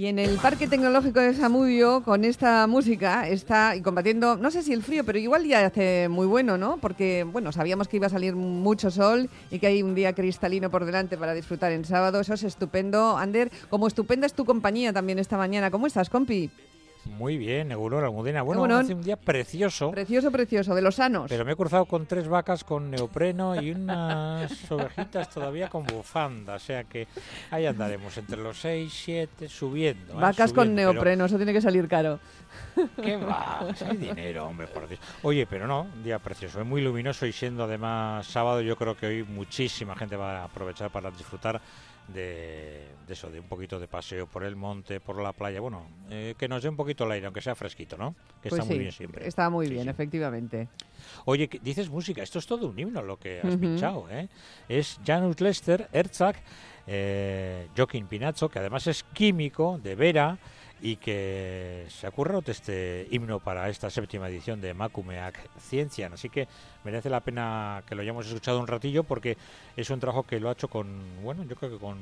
Y en el Parque Tecnológico de Samudio, con esta música, está combatiendo, no sé si el frío, pero igual ya hace muy bueno, ¿no? Porque, bueno, sabíamos que iba a salir mucho sol y que hay un día cristalino por delante para disfrutar en sábado. Eso es estupendo. Ander, como estupenda es tu compañía también esta mañana. ¿Cómo estás, compi? Muy bien, Egunon, Almudena. Bueno, hace un día precioso. Precioso, precioso, de los sanos. Pero me he cruzado con tres vacas con neopreno y unas ovejitas todavía con bufanda. O sea que ahí andaremos entre los seis, siete, subiendo. ¿eh? Vacas con neopreno, eso tiene que salir caro. ¿Qué va? Hay dinero, hombre, por Dios. Oye, pero no, un día precioso, es muy luminoso y siendo además sábado, yo creo que hoy muchísima gente va a aprovechar para disfrutar de, eso, de un poquito de paseo por el monte, por la playa. Bueno, eh, que nos dé un poquito el aire, aunque sea fresquito, ¿no? Que pues está muy bien siempre. Está muy bien, efectivamente. Oye, dices música, esto es todo un himno lo que has pinchado, ¿eh? Es Janus Lester, Herzog, eh, Joaquín Pinazzo, que además es químico de Vera y que se ha currado este himno para esta séptima edición de Macumeac Ciencian. Así que merece la pena que lo hayamos escuchado un ratillo porque es un trabajo que lo ha hecho con, bueno, yo creo que con,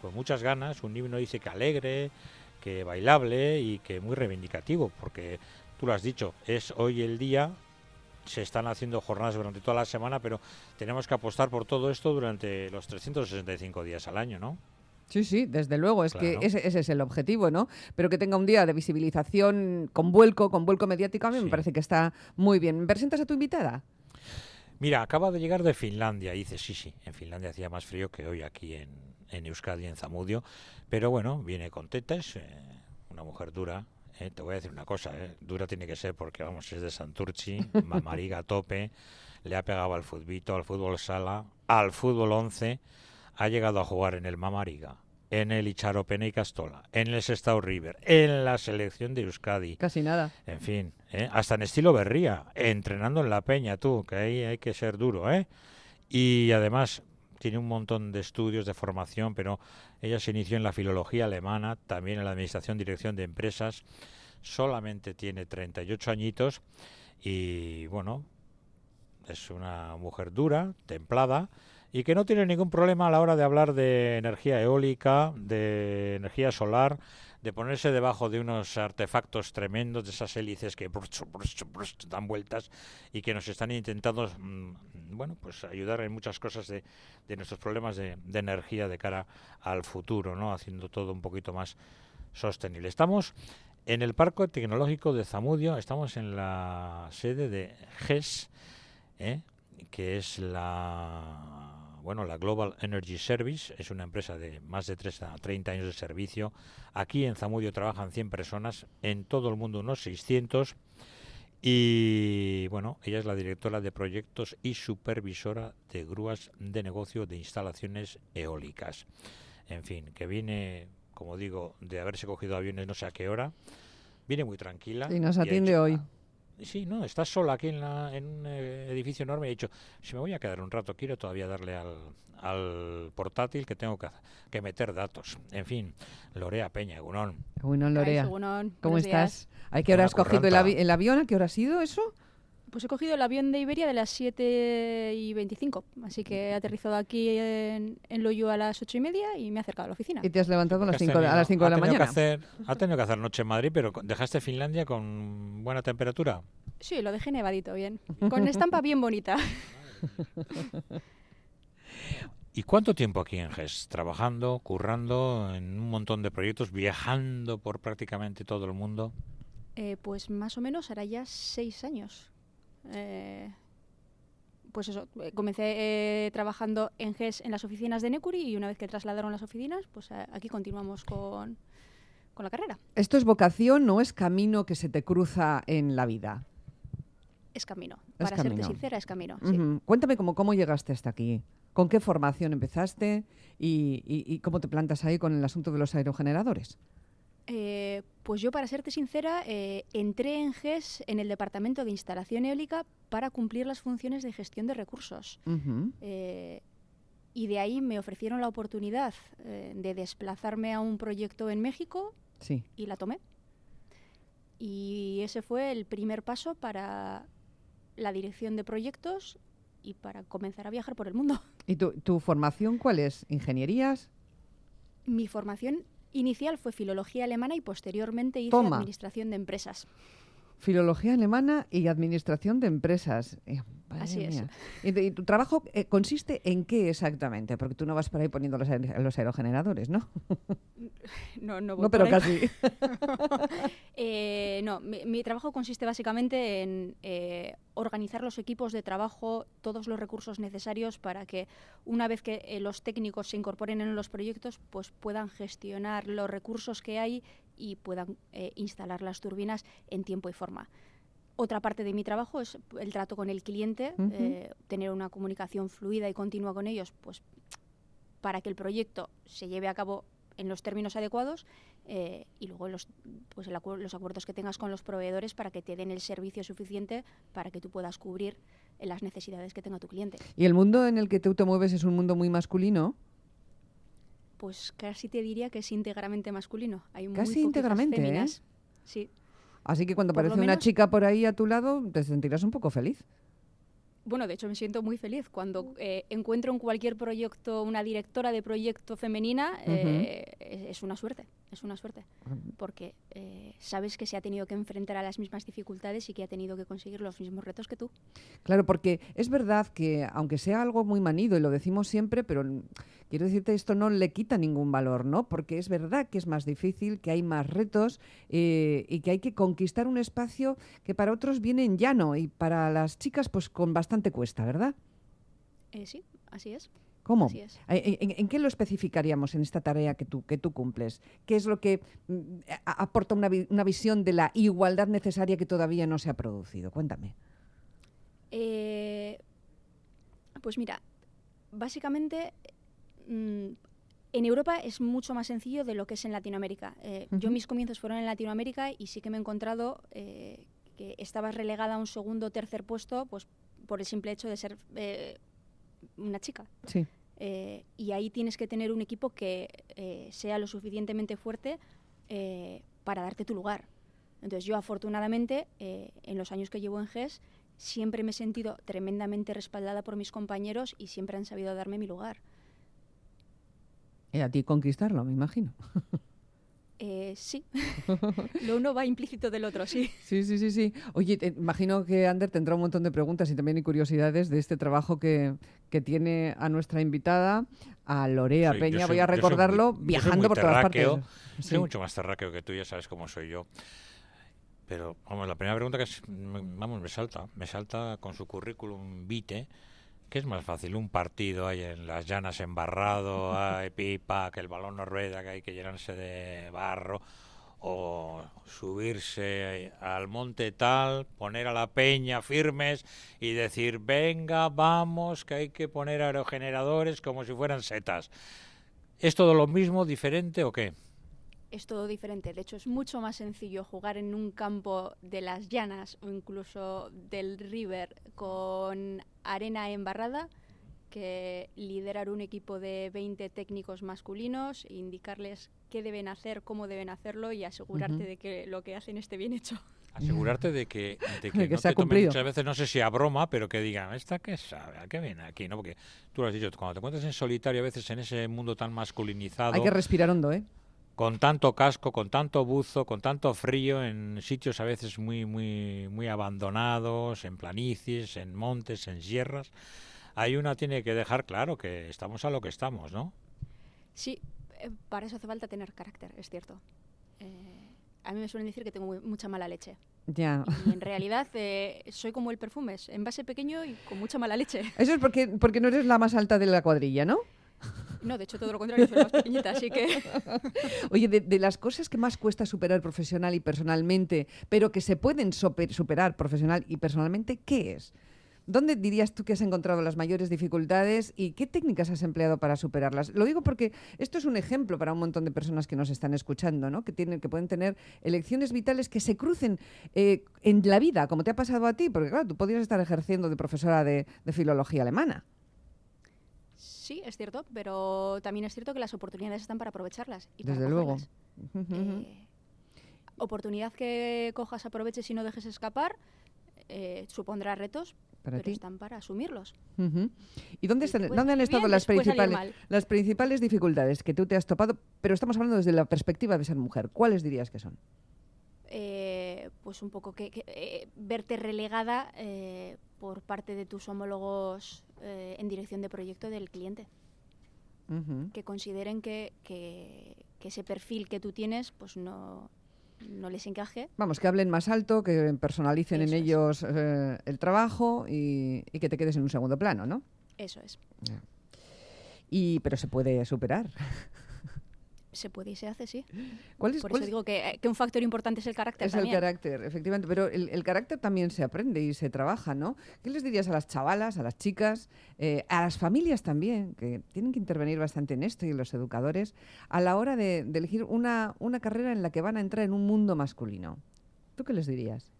con muchas ganas. Un himno dice que alegre, que bailable y que muy reivindicativo, porque tú lo has dicho, es hoy el día se están haciendo jornadas durante toda la semana, pero tenemos que apostar por todo esto durante los 365 días al año, ¿no? Sí, sí, desde luego, es que ese, es el objetivo, ¿no? Pero que tenga un día de visibilización con vuelco, con vuelco mediático, a mí me parece que está muy bien. ¿Me presentas a tu invitada? Mira, acaba de llegar de Finlandia. Y dice, sí, sí, en Finlandia hacía más frío que hoy aquí en, en Euskadi, en Zamudio. Pero bueno, viene con tetas, eh, una mujer dura. Eh, te voy a decir una cosa, eh, dura tiene que ser porque, vamos, es de Santurchi, mamariga a tope, le ha pegado al futbito, al fútbol sala, al fútbol 11 ha llegado a jugar en el Mamariga, en el Icharopene y Castola, en el Sestao River, en la selección de Euskadi. Casi nada. En fin, ¿eh? hasta en estilo Berría, entrenando en la peña, tú, que ahí hay que ser duro, ¿eh? Y además tiene un montón de estudios de formación, pero ella se inició en la filología alemana, también en la administración dirección de empresas, solamente tiene 38 añitos y bueno, es una mujer dura, templada, y que no tiene ningún problema a la hora de hablar de energía eólica, de energía solar, de ponerse debajo de unos artefactos tremendos, de esas hélices que dan vueltas y que nos están intentando, mm, bueno, pues ayudar en muchas cosas de, nuestros problemas de, de, energía de cara al futuro, ¿no? Haciendo todo un poquito más sostenible. Estamos en el Parque Tecnológico de Zamudio, estamos en la sede de GES, ¿eh? que es la bueno, la Global Energy Service es una empresa de más de 30 a 30 años de servicio. Aquí en Zamudio trabajan 100 personas, en todo el mundo unos 600. Y bueno, ella es la directora de proyectos y supervisora de grúas de negocio de instalaciones eólicas. En fin, que viene, como digo, de haberse cogido aviones no sé a qué hora. Viene muy tranquila. Y nos atiende hoy. Sí, no, estás sola aquí en, la, en un eh, edificio enorme. He dicho, si me voy a quedar un rato, quiero todavía darle al, al portátil que tengo que, que meter datos. En fin, Lorea Peña, Egunon. Egunon, Lorea. ¿Cómo estás? ¿A qué hora has cogido el, el, avión? ¿A qué hora ha sido eso? Pues he cogido el avión de Iberia de las 7 y 25, así que he aterrizado aquí en, en Loyo a las 8 y media y me he acercado a la oficina. ¿Y te has levantado a las 5, a las 5 de la mañana? hacer, ha tenido que hacer noche en Madrid, pero ¿dejaste Finlandia con buena temperatura? Sí, lo dejé nevadito, bien. Con estampa bien bonita. ¿Y cuánto tiempo aquí en GES? Trabajando, currando en un montón de proyectos, viajando por prácticamente todo el mundo. Eh, pues más o menos hará ya seis años eh, pues eso, eh, comencé eh, trabajando en GES en las oficinas de Necuri y una vez que trasladaron las oficinas, pues aquí continuamos con, con la carrera. ¿Esto es vocación o es camino que se te cruza en la vida? Es camino. Para serte sincera, es camino. Cuéntame cómo, cómo llegaste hasta aquí. ¿Con qué formación empezaste y, cómo te plantas ahí con el asunto de los aerogeneradores? Eh, pues yo, para serte sincera, eh, entré en GES en el Departamento de Instalación Eólica para cumplir las funciones de gestión de recursos. Eh, y de ahí me ofrecieron la oportunidad de desplazarme a un proyecto en México y la tomé. Y ese fue el primer paso para la dirección de proyectos y para comenzar a viajar por el mundo. ¿Y tu, tu formación cuál es? ¿Ingenierías? Mi formación inicial fue filología alemana y posteriormente hice administración de empresas. Filología alemana y administración de empresas. Eh, Así es. ¿Y, tu trabajo eh, consiste en qué exactamente? Porque tú no vas por ahí poniendo los, aerogeneradores, ¿no? No, no voy No, pero casi. Eh, no, mi, trabajo consiste básicamente en organizar los equipos de trabajo, todos los recursos necesarios para que una vez que los técnicos se incorporen en los proyectos, pues puedan gestionar los recursos que hay y puedan instalar las turbinas en tiempo y forma. Otra parte de mi trabajo es el trato con el cliente, eh, tener una comunicación fluida y continua con ellos, pues para que el proyecto se lleve a cabo en los términos adecuados eh, y luego los, pues los acuerdos que tengas con los proveedores para que te den el servicio suficiente para que tú puedas cubrir las necesidades que tenga tu cliente. ¿Y el mundo en el que tú te mueves es un mundo muy masculino? Pues casi te diría que es íntegramente masculino. Hay casi íntegramente, ¿eh? féminas. Sí. Así que cuando aparece una chica por ahí a tu lado, te sentirás un poco feliz. Bueno, de hecho me siento muy feliz cuando eh, encuentro en cualquier proyecto una directora de proyecto femenina, eh, es, una suerte, es una suerte, porque eh, sabes que se ha tenido que enfrentar a las mismas dificultades y que ha tenido que conseguir los mismos retos que tú. Claro, porque es verdad que aunque sea algo muy manido y lo decimos siempre, pero quiero decirte esto no le quita ningún valor, ¿no? Porque es verdad que es más difícil, que hay más retos y que hay que conquistar un espacio que para otros viene en llano y para las chicas pues con bastante cuesta, ¿verdad? Eh, sí, así es. ¿Cómo? ¿En, qué lo especificaríamos en esta tarea que tú, que tú cumples? ¿Qué es lo que mm, aporta una, visión de la igualdad necesaria que todavía no se ha producido? Cuéntame. Eh, pues mira, básicamente mm, en Europa es mucho más sencillo de lo que es en Latinoamérica. Eh, yo mis comienzos fueron en Latinoamérica y sí que me he encontrado que estabas relegada a un segundo o tercer puesto pues por el simple hecho de ser eh, una chica. Sí. Eh, y ahí tienes que tener un equipo que eh, sea lo suficientemente fuerte para darte tu lugar. Entonces yo afortunadamente, en los años que llevo en GES, siempre me he sentido tremendamente respaldada por mis compañeros y siempre han sabido darme mi lugar. Y a ti conquistarlo, me imagino. Eh, sí, lo uno va implícito del otro, sí. Sí, sí, sí, sí. Oye, imagino que Ander tendrá un montón de preguntas y también hay curiosidades de este trabajo que, tiene a nuestra invitada, a Lorea Peña. Voy a recordarlo viajando por todas partes. Soy mucho más terráqueo que tú, ya sabes cómo soy yo. Pero, vamos, la primera pregunta que es, vamos, me salta, me salta con su currículum vitae ¿Qué es más fácil? ¿Un partido ahí en las llanas embarrado, hay pipa, que el balón no rueda, que hay que llenarse de barro? ¿O subirse al monte tal, poner a la peña firmes y decir, venga, vamos, que hay que poner aerogeneradores como si fueran setas? ¿Es todo lo mismo, diferente o qué? Es todo diferente. De hecho, es mucho más sencillo jugar en un campo de las llanas o incluso del river con arena embarrada que liderar un equipo de 20 técnicos masculinos e indicarles qué deben hacer, cómo deben hacerlo y asegurarte de que lo que hacen esté bien hecho. Asegurarte de que, de que, no se muchas veces, no sé si a broma, pero que digan, ¿esta qué sabe? ¿A qué viene aquí? ¿no? Porque tú lo has dicho, cuando te encuentras en solitario, a veces en ese mundo tan masculinizado... Hay que respirar hondo, ¿eh? Con tanto casco, con tanto buzo, con tanto frío, en sitios a veces muy, muy, muy abandonados, en planicies, en montes, en sierras. Hay una tiene que dejar claro que estamos a lo que estamos, ¿no? Sí, eh, para eso hace falta tener carácter, es cierto. Eh, a mí me suelen decir que tengo mucha mala leche. Ya. Y en realidad eh, soy como el perfume, es envase pequeño y con mucha mala leche. Eso es porque, porque no eres la más alta de la cuadrilla, ¿no? No, de hecho, todo lo contrario, soy más pequeñita, así que... Oye, de, las cosas que más cuesta superar profesional y personalmente, pero que se pueden superar profesional y personalmente, ¿qué es? ¿Dónde dirías tú que has encontrado las mayores dificultades y qué técnicas has empleado para superarlas? Lo digo porque esto es un ejemplo para un montón de personas que nos están escuchando, ¿no? que, tienen, que pueden tener elecciones vitales que se crucen eh, en la vida, como te ha pasado a ti, porque claro, tú podrías estar ejerciendo de profesora de filología alemana sí, es cierto, pero también es cierto que las oportunidades están para aprovecharlas. Y Desde luego. Eh, oportunidad que cojas, aproveches y no dejes escapar, eh, supondrá retos, pero están para asumirlos. ¿Y dónde, están, ¿dónde han estado las principales, las principales dificultades que tú te has topado? Pero estamos hablando desde la perspectiva de ser mujer. ¿Cuáles dirías que son? Eh, pues un poco que, eh, verte relegada eh, por parte de tus homólogos en dirección de proyecto del cliente. Que consideren que, que, ese perfil que tú tienes pues no, no les encaje. Vamos, que hablen más alto, que personalicen en ellos el trabajo y, que te quedes en un segundo plano, ¿no? Eso es. Y, pero se puede superar. Se puede y se hace, sí. ¿Cuál es, Por eso digo que, un factor importante es el carácter. Es el carácter, efectivamente. Pero el, carácter también se aprende y se trabaja, ¿no? ¿Qué les dirías a las chavalas, a las chicas, eh, a las familias también, que tienen que intervenir bastante en esto y los educadores, a la hora de, elegir una, una, carrera en la que van a entrar en un mundo masculino? ¿Tú qué les dirías?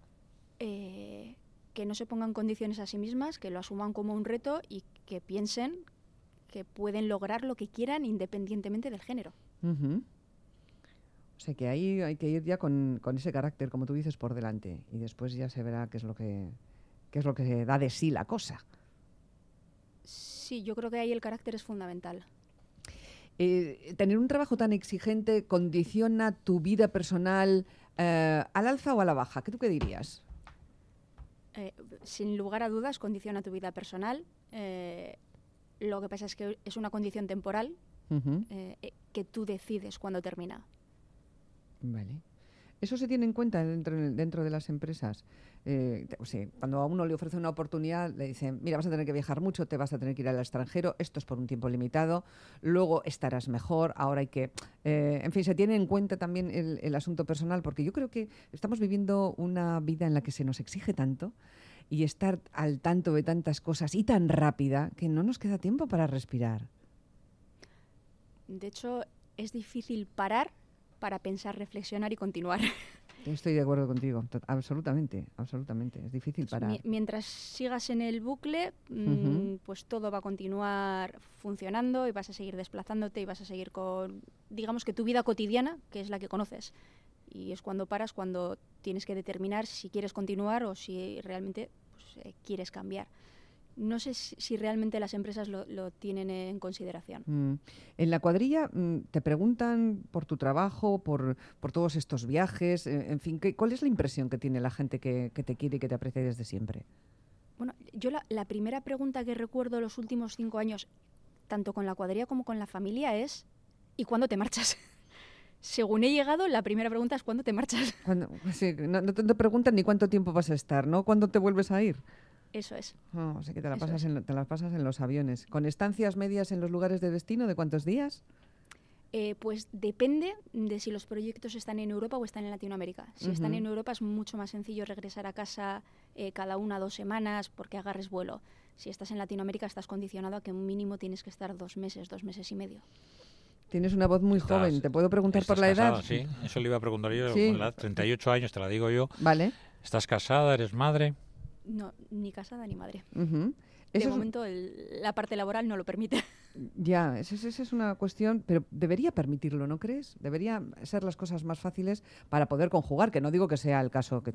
Eh, que no se pongan condiciones a sí mismas, que lo asuman como un reto y que piensen que pueden lograr lo que quieran independientemente del género. O sea que ahí hay que ir ya con, ese carácter, como tú dices, por delante. Y después ya se verá qué es lo que, qué es lo que da de sí la cosa. Sí, yo creo que ahí el carácter es fundamental. Eh, ¿Tener un trabajo tan exigente condiciona tu vida personal eh, al alza o a la baja? ¿Qué tú qué dirías? Eh, sin lugar a dudas, condiciona tu vida personal. lo que pasa es que es una condición temporal eh, eh, que tú decides cuándo termina. Vale. ¿Eso se tiene en cuenta dentro, dentro de las empresas? Eh, cuando a uno le ofrece una oportunidad, le dicen, mira, vas a tener que viajar mucho, te vas a tener que ir al extranjero, esto es por un tiempo limitado, luego estarás mejor, ahora hay que... en fin, se tiene en cuenta también el, el, asunto personal, porque yo creo que estamos viviendo una vida en la que se nos exige tanto y estar al tanto de tantas cosas y tan rápida que no nos queda tiempo para respirar. De hecho, es difícil parar para pensar, reflexionar y continuar. Estoy de acuerdo contigo, absolutamente, absolutamente. Es difícil parar. mientras sigas en el bucle, mm, pues todo va a continuar funcionando y vas a seguir desplazándote y vas a seguir con, digamos que tu vida cotidiana, que es la que conoces. Y es cuando paras, cuando tienes que determinar si quieres continuar o si realmente pues, eh, quieres cambiar no sé si, realmente las empresas lo, tienen en consideración. Mm. En la cuadrilla mm, te preguntan por tu trabajo, por, todos estos viajes, eh, en fin, ¿cuál es la impresión que tiene la gente que, te quiere y que te aprecia desde siempre? Bueno, yo la, primera pregunta que recuerdo los últimos cinco años, tanto con la cuadrilla como con la familia, es ¿y cuándo te marchas? Según he llegado, la primera pregunta es ¿cuándo te marchas? no, te preguntan ni cuánto tiempo vas a estar, ¿no? ¿Cuándo te vuelves a ir? Eso es. Oh, o sea que te, la pasas en, te las pasas en los aviones. ¿Con estancias medias en los lugares de destino de cuántos días? Eh, pues depende de si los proyectos están en Europa o están en Latinoamérica. Si están en Europa es mucho más sencillo regresar a casa eh, cada una o dos semanas porque agarres vuelo. Si estás en Latinoamérica estás condicionado a que un mínimo tienes que estar dos meses, dos meses y medio. Tienes una voz muy joven. ¿Te puedo preguntar por la edad? Sí, eso le iba a preguntar yo. Sí. 38 años, te la digo yo. Vale. ¿Estás casada? ¿Eres madre? No, ni casada ni madre. De momento la parte laboral no lo permite. Ya, esa es, una cuestión, pero debería permitirlo, ¿no crees? Debería ser las cosas más fáciles para poder conjugar, que no digo que sea el caso que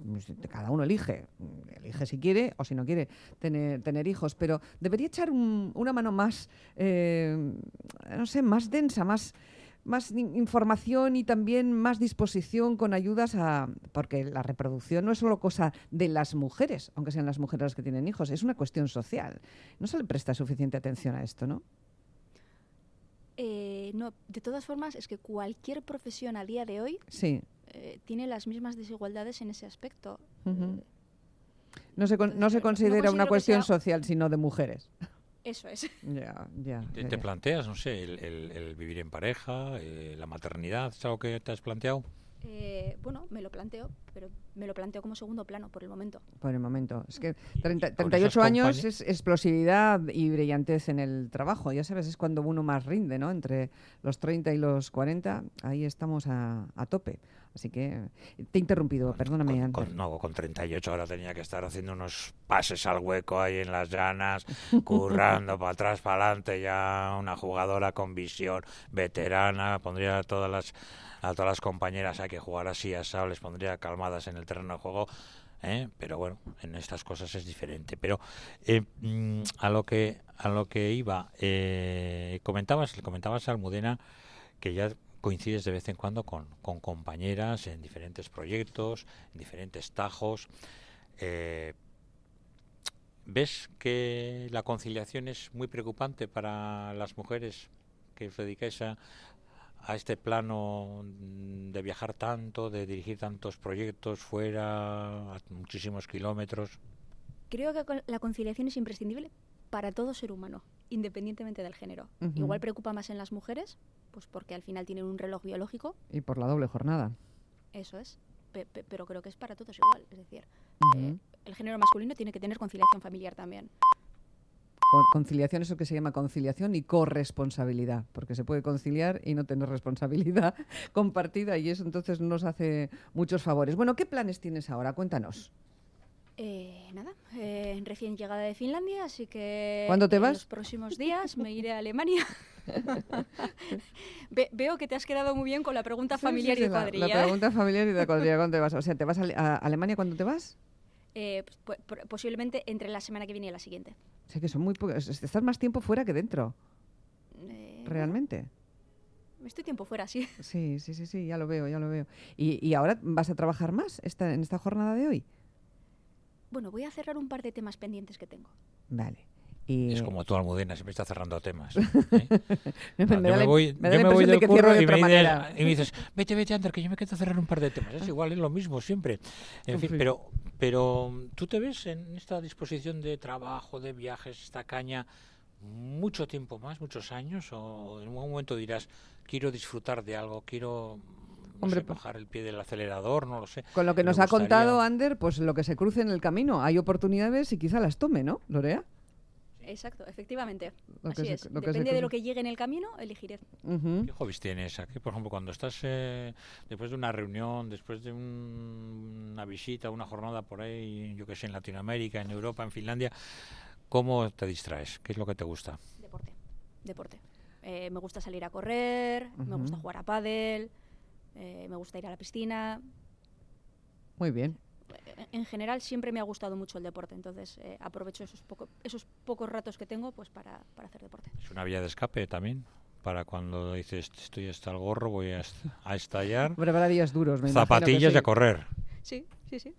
cada uno elige, elige si quiere o si no quiere tener, tener hijos, pero debería echar una mano más, eh, no sé, más densa, más más información y también más disposición con ayudas a... Porque la reproducción no es solo cosa de las mujeres, aunque sean las mujeres las que tienen hijos, es una cuestión social. No se le presta suficiente atención a esto, ¿no? Eh, no, de todas formas, es que cualquier profesión a día de hoy sí. Eh, tiene las mismas desigualdades en ese aspecto. no, se no se considera una cuestión social, sino de mujeres. Eso es. Ya, ya. ¿Te, planteas, no sé, el, vivir en pareja, eh, la maternidad, ¿es algo que te has planteado? Eh, bueno, me lo planteo, pero me lo planteo como segundo plano por el momento. Por el momento. Es que 38 años es explosividad y brillantez en el trabajo. Ya sabes, es cuando uno más rinde, ¿no? Entre los 30 y los 40, ahí estamos a, a tope. Así que te he interrumpido, perdóname. Con, no, con 38 ahora tenía que estar haciendo unos pases al hueco ahí en las llanas, currando para atrás, para adelante, ya una jugadora con visión, veterana, pondría a todas las, a todas las compañeras a que jugar así a les pondría calmadas en el terreno de juego ¿eh? pero bueno, en estas cosas es diferente. Pero eh, mm, a lo que a lo que iba, eh, comentabas, comentabas a Almudena que ya coincides de vez en cuando con, con compañeras en diferentes proyectos, en diferentes tajos. ¿Ves que la conciliación es muy preocupante para las mujeres que os dedicáis a, a este plano de viajar tanto, de dirigir tantos proyectos fuera, a muchísimos kilómetros? Creo que la conciliación es imprescindible para todo ser humano, independientemente del género. Igual preocupa más en las mujeres, pues porque al final tienen un reloj biológico. Y por la doble jornada. Eso es, pero creo que es para todos igual. Es decir, eh, el género masculino tiene que tener conciliación familiar también conciliación, eso que se llama conciliación y corresponsabilidad, porque se puede conciliar y no tener responsabilidad compartida y eso entonces nos hace muchos favores. Bueno, ¿qué planes tienes ahora? Cuéntanos. Eh, nada, eh, recién llegada de Finlandia, así que ¿Cuándo te vas? los próximos días me iré a Alemania. veo que te has quedado muy bien con la pregunta familiar y de cuadrilla. La, ¿eh? pregunta familiar y de cuadrilla, ¿cuándo te vas? O sea, ¿te vas a, Alemania cuándo te vas? Pues, posiblemente entre la semana que viene y la siguiente. O sea que son muy pocos. Estás más tiempo fuera que dentro. Eh, ¿Realmente? Estoy tiempo fuera, sí. Sí, sí, sí, sí, ya lo veo, ya lo veo. ¿Y, y ahora vas a trabajar más esta, en esta jornada de hoy? Bueno, voy a cerrar un par de temas pendientes que tengo. Vale. Es como tú, Almudena, siempre está cerrando temas. ¿eh? yo me voy, me yo me voy del curro y me, dices, y me, dices, vete, vete, Ander, que yo me quedo cerrar un par de temas. Es igual, es lo mismo siempre. En fin, pero, pero tú te ves en esta disposición de trabajo, de viajes, esta caña, mucho tiempo más, muchos años, o en un momento dirás, quiero disfrutar de algo, quiero Hombre, bajar el pie del acelerador, no lo sé. Con lo que nos ha contado Ander, pues lo que se cruce en el camino, hay oportunidades y quizá las tome, ¿no, Lorea? Exacto, efectivamente. Así es. Depende de lo que llegue en el camino, elegiré. ¿Qué hobbies tienes? Aquí, por ejemplo, cuando estás eh, después de una reunión, después de una visita, una jornada por ahí, yo que sé, en Latinoamérica, en Europa, en Finlandia, ¿cómo te distraes? ¿Qué es lo que te gusta? Deporte. Deporte. Eh, me gusta salir a correr, me gusta jugar a pádel, eh, me gusta ir a la piscina. Muy bien en general siempre me ha gustado mucho el deporte, entonces eh, aprovecho esos, esos pocos ratos que tengo pues para, hacer deporte. ¿Es una vía de escape también? Para cuando dices estoy hasta el gorro, voy a, estallar. para días duros, Zapatillas y a correr. Sí, sí, sí.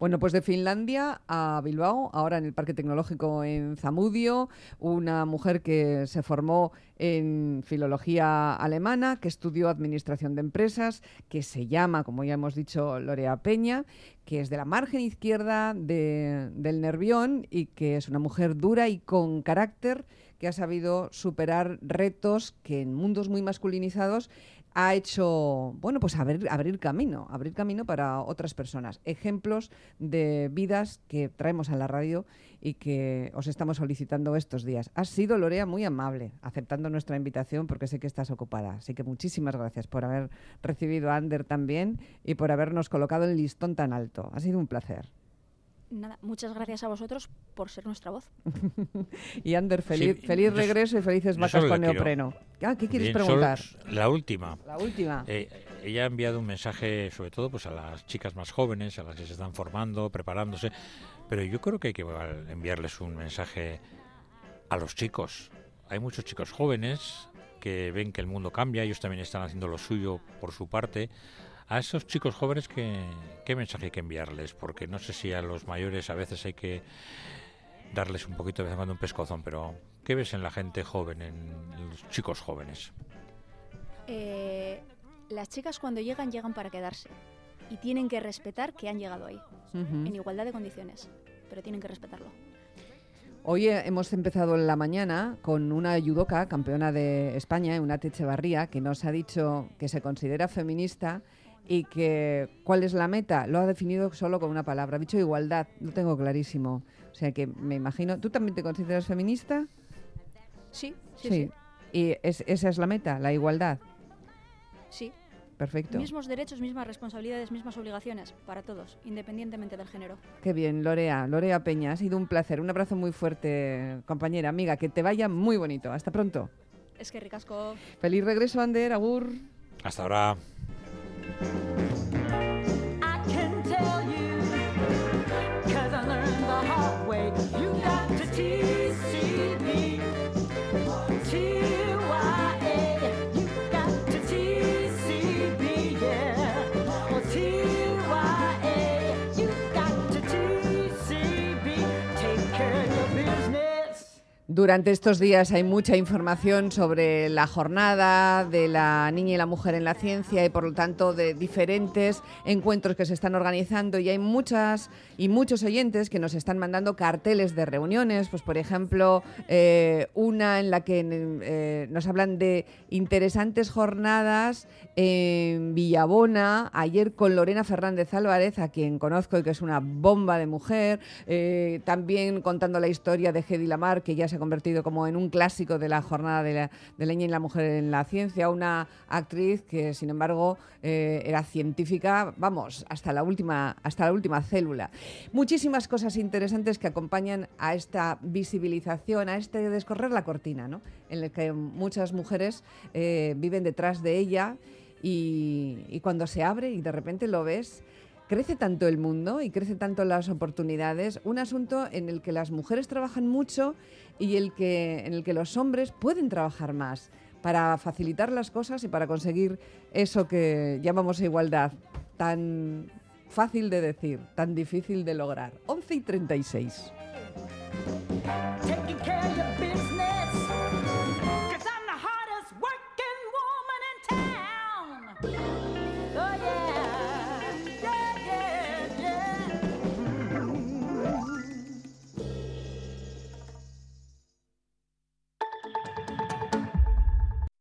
Bueno, pues de Finlandia a Bilbao, ahora en el Parque Tecnológico en Zamudio, una mujer que se formó en filología alemana, que estudió administración de empresas, que se llama, como ya hemos dicho, Lorea Peña, que es de la margen izquierda del Nervión y que es una mujer dura y con carácter que ha sabido superar retos que en mundos muy masculinizados ha hecho, bueno, pues abrir, abrir camino, abrir camino para otras personas. Ejemplos de vidas que traemos a la radio y que os estamos solicitando estos días. Has sido, Lorea, muy amable, aceptando nuestra invitación porque sé que estás ocupada. Así que muchísimas gracias por haber recibido a Ander también y por habernos colocado el listón tan alto. Ha sido un placer. Nada, muchas gracias a vosotros por ser nuestra voz. y Ander, feliz, feliz regreso y felices vacas con neopreno. Ah, ¿Qué quieres preguntar? la última. La última. Eh, ella ha enviado un mensaje, sobre todo, pues a las chicas más jóvenes, a las que se están formando, preparándose. Pero yo creo que hay que enviarles un mensaje a los chicos. Hay muchos chicos jóvenes que ven que el mundo cambia, ellos también están haciendo lo suyo por su parte a esos chicos jóvenes, ¿qué, ¿qué mensaje hay que enviarles? Porque no sé si a los mayores a veces hay que darles un poquito de vez en cuando un pescozón, pero ¿qué ves en la gente joven, en los chicos jóvenes? Eh, las chicas cuando llegan, llegan para quedarse. Y tienen que respetar que han llegado ahí, en igualdad de condiciones, pero tienen que respetarlo. Hoy hemos empezado en la mañana con una judoka, campeona de España, una Techevarría, que nos ha dicho que se considera feminista y que cuál es la meta lo ha definido solo con una palabra. Ha dicho igualdad, lo tengo clarísimo. O sea que me imagino, ¿tú también te consideras feminista? Sí, sí, sí. ¿Y esa es la meta, la igualdad? Sí. Perfecto. Mismos derechos, mismas responsabilidades, mismas obligaciones para todos, independientemente del género. Qué bien, Lorea, Lorea Peña, ha sido un placer, un abrazo muy fuerte, compañera, amiga, que te vaya muy bonito. Hasta pronto. Es que ricasco. Feliz regreso, Ander, Agur. Hasta ahora. Música Durante estos días hay mucha información sobre la jornada de la niña y la mujer en la ciencia y por lo tanto de diferentes encuentros que se están organizando. Y hay muchas y muchos oyentes que nos están mandando carteles de reuniones, pues por ejemplo eh, una en la que eh, nos hablan de interesantes jornadas en Villabona, ayer con Lorena Fernández Álvarez, a quien conozco y que es una bomba de mujer, eh, también contando la historia de Hedy Lamar, que ya se convertido como en un clásico de la jornada de la, de y la mujer en la ciencia, una actriz que sin embargo eh, era científica, vamos, hasta la última, hasta la última célula. Muchísimas cosas interesantes que acompañan a esta visibilización, a este descorrer la cortina, ¿no? en el que muchas mujeres eh, viven detrás de ella y cuando se abre y de repente lo ves crece tanto el mundo y crece tanto las oportunidades, un asunto en el que las mujeres trabajan mucho y el que, en el que los hombres pueden trabajar más para facilitar las cosas y para conseguir eso que llamamos igualdad, tan fácil de decir, tan difícil de lograr. 11 y 36.